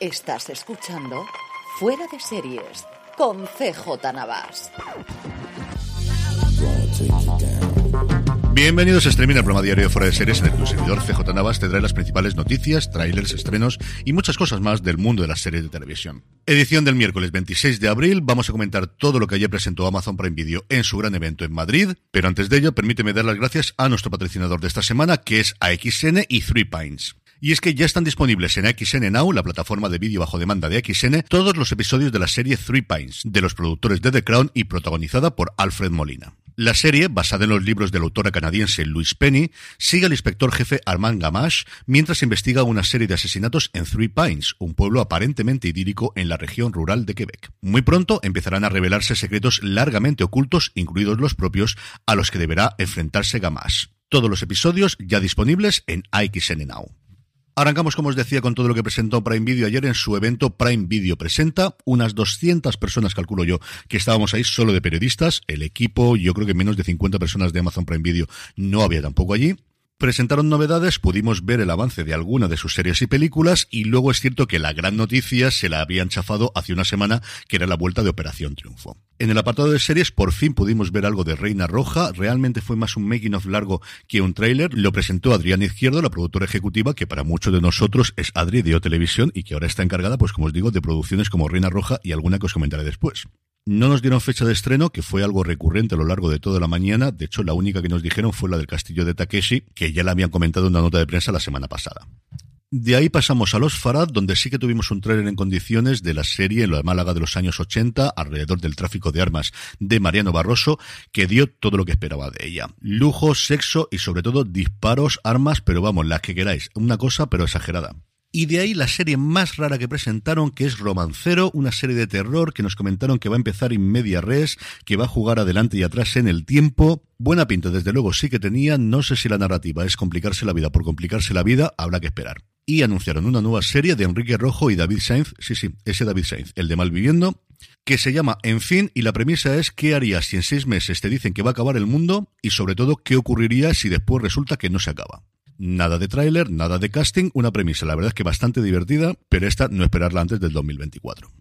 Estás escuchando Fuera de Series con CJ Navas. Bienvenidos a Streaming, el programa diario Fuera de Series en el que tu servidor CJ Navas te trae las principales noticias, trailers, estrenos y muchas cosas más del mundo de las series de televisión. Edición del miércoles 26 de abril, vamos a comentar todo lo que ayer presentó Amazon Prime Video en su gran evento en Madrid, pero antes de ello permíteme dar las gracias a nuestro patrocinador de esta semana que es AXN y Three Pines. Y es que ya están disponibles en XN Now, la plataforma de vídeo bajo demanda de XN, todos los episodios de la serie Three Pines, de los productores de The Crown y protagonizada por Alfred Molina. La serie, basada en los libros de la autora canadiense Louise Penny, sigue al inspector jefe Armand Gamache mientras investiga una serie de asesinatos en Three Pines, un pueblo aparentemente idílico en la región rural de Quebec. Muy pronto empezarán a revelarse secretos largamente ocultos, incluidos los propios, a los que deberá enfrentarse Gamache. Todos los episodios ya disponibles en XN Now. Arrancamos, como os decía, con todo lo que presentó Prime Video ayer en su evento Prime Video Presenta. Unas 200 personas, calculo yo, que estábamos ahí solo de periodistas. El equipo, yo creo que menos de 50 personas de Amazon Prime Video no había tampoco allí. Presentaron novedades, pudimos ver el avance de alguna de sus series y películas y luego es cierto que la gran noticia se la habían chafado hace una semana, que era la vuelta de Operación Triunfo. En el apartado de series por fin pudimos ver algo de Reina Roja, realmente fue más un making of largo que un tráiler, lo presentó Adriana Izquierdo, la productora ejecutiva, que para muchos de nosotros es Adri de O Televisión y que ahora está encargada, pues como os digo, de producciones como Reina Roja y alguna que os comentaré después. No nos dieron fecha de estreno, que fue algo recurrente a lo largo de toda la mañana. De hecho, la única que nos dijeron fue la del castillo de Takeshi, que ya la habían comentado en una nota de prensa la semana pasada. De ahí pasamos a Los Farad, donde sí que tuvimos un trailer en condiciones de la serie en lo de Málaga de los años 80, alrededor del tráfico de armas de Mariano Barroso, que dio todo lo que esperaba de ella. Lujo, sexo y sobre todo disparos, armas, pero vamos, las que queráis. Una cosa, pero exagerada. Y de ahí la serie más rara que presentaron, que es Romancero, una serie de terror que nos comentaron que va a empezar en media res, que va a jugar adelante y atrás en el tiempo. Buena pinta, desde luego sí que tenía. No sé si la narrativa es complicarse la vida por complicarse la vida, habrá que esperar. Y anunciaron una nueva serie de Enrique Rojo y David Sainz, sí, sí, ese David Sainz, el de Malviviendo, que se llama En fin, y la premisa es qué harías si en seis meses te dicen que va a acabar el mundo y sobre todo qué ocurriría si después resulta que no se acaba. Nada de tráiler, nada de casting, una premisa, la verdad es que bastante divertida, pero esta no esperarla antes del 2024.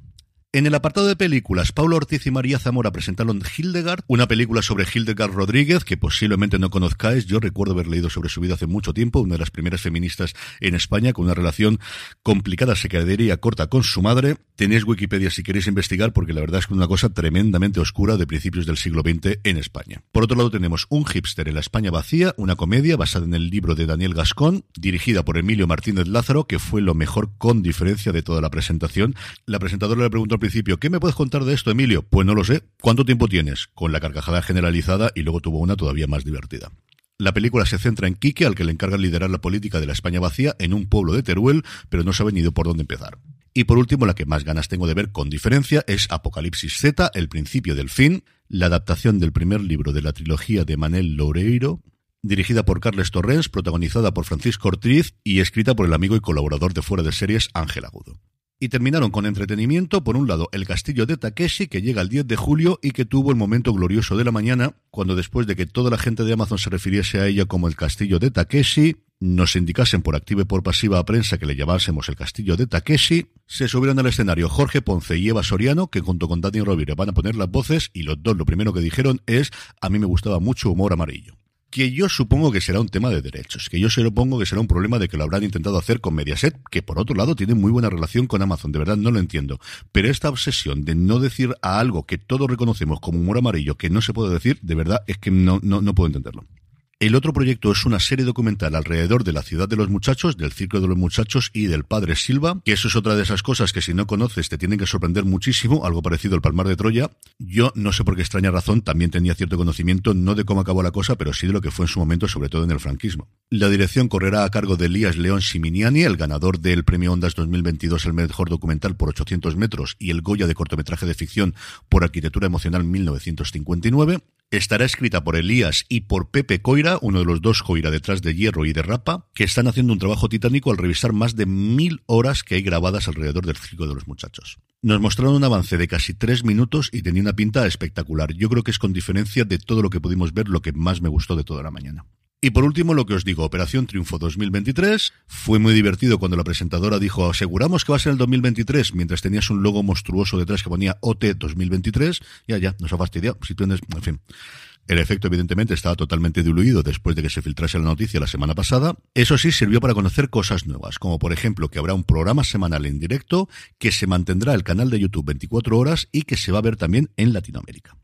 En el apartado de películas, Paulo Ortiz y María Zamora presentaron Hildegard, una película sobre Hildegard Rodríguez, que posiblemente no conozcáis. Yo recuerdo haber leído sobre su vida hace mucho tiempo, una de las primeras feministas en España, con una relación complicada, se quedaría corta con su madre. Tenéis Wikipedia si queréis investigar, porque la verdad es que es una cosa tremendamente oscura de principios del siglo XX en España. Por otro lado, tenemos Un hipster en la España vacía, una comedia basada en el libro de Daniel Gascón, dirigida por Emilio Martínez Lázaro, que fue lo mejor con diferencia de toda la presentación. La presentadora le preguntó al ¿qué me puedes contar de esto, Emilio? Pues no lo sé. ¿Cuánto tiempo tienes? Con la carcajada generalizada y luego tuvo una todavía más divertida. La película se centra en Quique, al que le encargan liderar la política de la España vacía en un pueblo de Teruel, pero no sabe ni de por dónde empezar. Y por último, la que más ganas tengo de ver con diferencia es Apocalipsis Z, el principio del fin, la adaptación del primer libro de la trilogía de Manel Loureiro, dirigida por Carles Torrens, protagonizada por Francisco Ortiz y escrita por el amigo y colaborador de Fuera de Series Ángel Agudo. Y terminaron con entretenimiento, por un lado, el castillo de Takeshi, que llega el 10 de julio y que tuvo el momento glorioso de la mañana, cuando después de que toda la gente de Amazon se refiriese a ella como el castillo de Takeshi, nos indicasen por activa y por pasiva a prensa que le llamásemos el castillo de Takeshi, se subieron al escenario Jorge Ponce y Eva Soriano, que junto con Dani Rovira van a poner las voces, y los dos lo primero que dijeron es, a mí me gustaba mucho humor amarillo que yo supongo que será un tema de derechos, que yo supongo que será un problema de que lo habrán intentado hacer con Mediaset, que por otro lado tiene muy buena relación con Amazon, de verdad no lo entiendo. Pero esta obsesión de no decir a algo que todos reconocemos como humor amarillo que no se puede decir, de verdad es que no, no, no puedo entenderlo. El otro proyecto es una serie documental alrededor de la ciudad de los muchachos, del circo de los muchachos y del padre Silva, que eso es otra de esas cosas que si no conoces te tienen que sorprender muchísimo, algo parecido al Palmar de Troya. Yo no sé por qué extraña razón, también tenía cierto conocimiento, no de cómo acabó la cosa, pero sí de lo que fue en su momento, sobre todo en el franquismo. La dirección correrá a cargo de Elías León Siminiani, el ganador del Premio Ondas 2022 el mejor documental por 800 metros y el Goya de cortometraje de ficción por arquitectura emocional 1959. Estará escrita por Elías y por Pepe Coira, uno de los dos Coira detrás de Hierro y de Rapa, que están haciendo un trabajo titánico al revisar más de mil horas que hay grabadas alrededor del circo de los muchachos. Nos mostraron un avance de casi tres minutos y tenía una pinta espectacular. Yo creo que es con diferencia de todo lo que pudimos ver lo que más me gustó de toda la mañana. Y por último, lo que os digo, Operación Triunfo 2023. Fue muy divertido cuando la presentadora dijo, aseguramos que va a ser el 2023, mientras tenías un logo monstruoso detrás que ponía OT 2023. Ya, ya, nos ha fastidiado. Si tú en fin. El efecto, evidentemente, estaba totalmente diluido después de que se filtrase la noticia la semana pasada. Eso sí, sirvió para conocer cosas nuevas, como por ejemplo que habrá un programa semanal en directo, que se mantendrá el canal de YouTube 24 horas y que se va a ver también en Latinoamérica.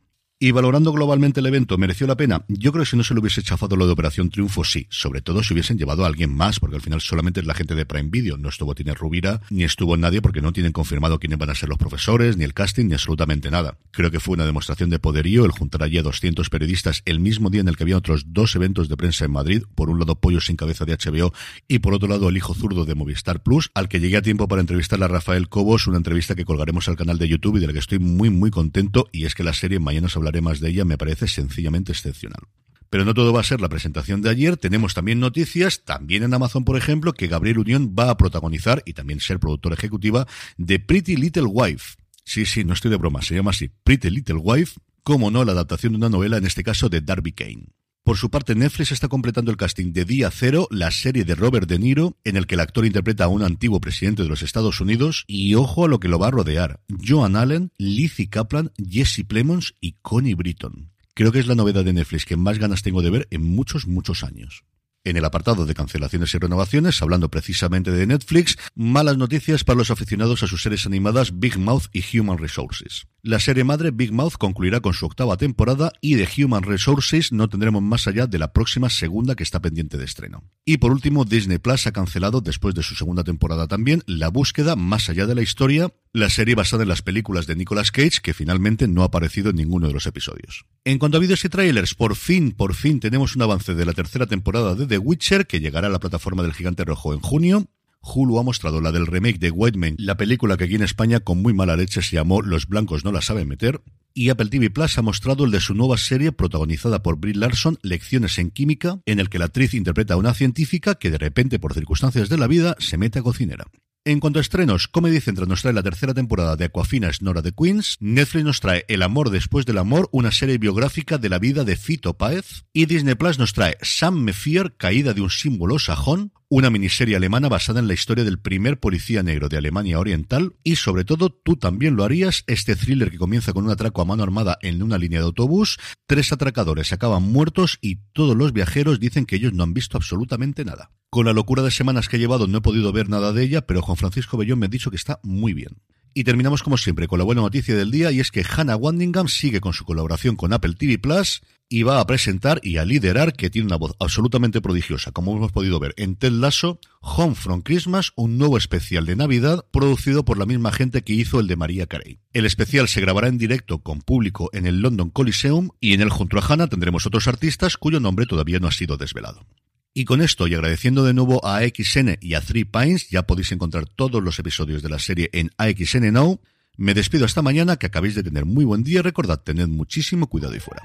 Y valorando globalmente el evento, ¿mereció la pena? Yo creo que si no se lo hubiese chafado lo de Operación Triunfo, sí. Sobre todo si hubiesen llevado a alguien más, porque al final solamente es la gente de Prime Video. No estuvo Tine Rubira, ni estuvo nadie, porque no tienen confirmado quiénes van a ser los profesores, ni el casting, ni absolutamente nada. Creo que fue una demostración de poderío el juntar allí a 200 periodistas el mismo día en el que había otros dos eventos de prensa en Madrid. Por un lado, Pollo sin cabeza de HBO, y por otro lado, el hijo zurdo de Movistar Plus, al que llegué a tiempo para entrevistar a Rafael Cobos, una entrevista que colgaremos al canal de YouTube y de la que estoy muy, muy contento. Y es que la serie, mañana os más de ella, me parece sencillamente excepcional. Pero no todo va a ser la presentación de ayer, tenemos también noticias, también en Amazon, por ejemplo, que Gabriel Unión va a protagonizar y también ser productora ejecutiva de Pretty Little Wife. Sí, sí, no estoy de broma, se llama así, Pretty Little Wife, como no, la adaptación de una novela, en este caso de Darby Kane. Por su parte, Netflix está completando el casting de Día Cero, la serie de Robert De Niro, en el que el actor interpreta a un antiguo presidente de los Estados Unidos, y ojo a lo que lo va a rodear, Joan Allen, Lizzie Kaplan, Jesse Plemons y Connie Britton. Creo que es la novedad de Netflix que más ganas tengo de ver en muchos, muchos años. En el apartado de cancelaciones y renovaciones, hablando precisamente de Netflix, malas noticias para los aficionados a sus series animadas Big Mouth y Human Resources. La serie madre Big Mouth concluirá con su octava temporada y de Human Resources no tendremos más allá de la próxima segunda que está pendiente de estreno. Y por último, Disney Plus ha cancelado después de su segunda temporada también La búsqueda más allá de la historia, la serie basada en las películas de Nicolas Cage que finalmente no ha aparecido en ninguno de los episodios. En cuanto a vídeos y trailers, por fin, por fin tenemos un avance de la tercera temporada de The Witcher que llegará a la plataforma del Gigante Rojo en junio. Hulu ha mostrado la del remake de White Man, la película que aquí en España con muy mala leche se llamó Los blancos no la saben meter. Y Apple TV Plus ha mostrado el de su nueva serie protagonizada por Brie Larson, Lecciones en Química, en el que la actriz interpreta a una científica que de repente, por circunstancias de la vida, se mete a cocinera. En cuanto a estrenos, Comedy Central nos trae la tercera temporada de Aquafina Nora de Queens, Netflix nos trae El amor después del amor, una serie biográfica de la vida de Fito Páez, y Disney Plus nos trae Sam Mefier, caída de un símbolo sajón, una miniserie alemana basada en la historia del primer policía negro de Alemania Oriental, y sobre todo, tú también lo harías, este thriller que comienza con un atraco a mano armada en una línea de autobús, tres atracadores acaban muertos y todos los viajeros dicen que ellos no han visto absolutamente nada. Con la locura de semanas que he llevado no he podido ver nada de ella, pero Juan Francisco Bellón me ha dicho que está muy bien. Y terminamos como siempre con la buena noticia del día y es que Hannah Wandingham sigue con su colaboración con Apple TV Plus y va a presentar y a liderar, que tiene una voz absolutamente prodigiosa, como hemos podido ver en Ted Lasso, Home from Christmas, un nuevo especial de Navidad producido por la misma gente que hizo el de María Carey. El especial se grabará en directo con público en el London Coliseum y en el junto a Hannah tendremos otros artistas cuyo nombre todavía no ha sido desvelado. Y con esto, y agradeciendo de nuevo a AXN y a Three Pines, ya podéis encontrar todos los episodios de la serie en AXN Now. Me despido hasta mañana, que acabéis de tener muy buen día. Recordad, tened muchísimo cuidado y fuera.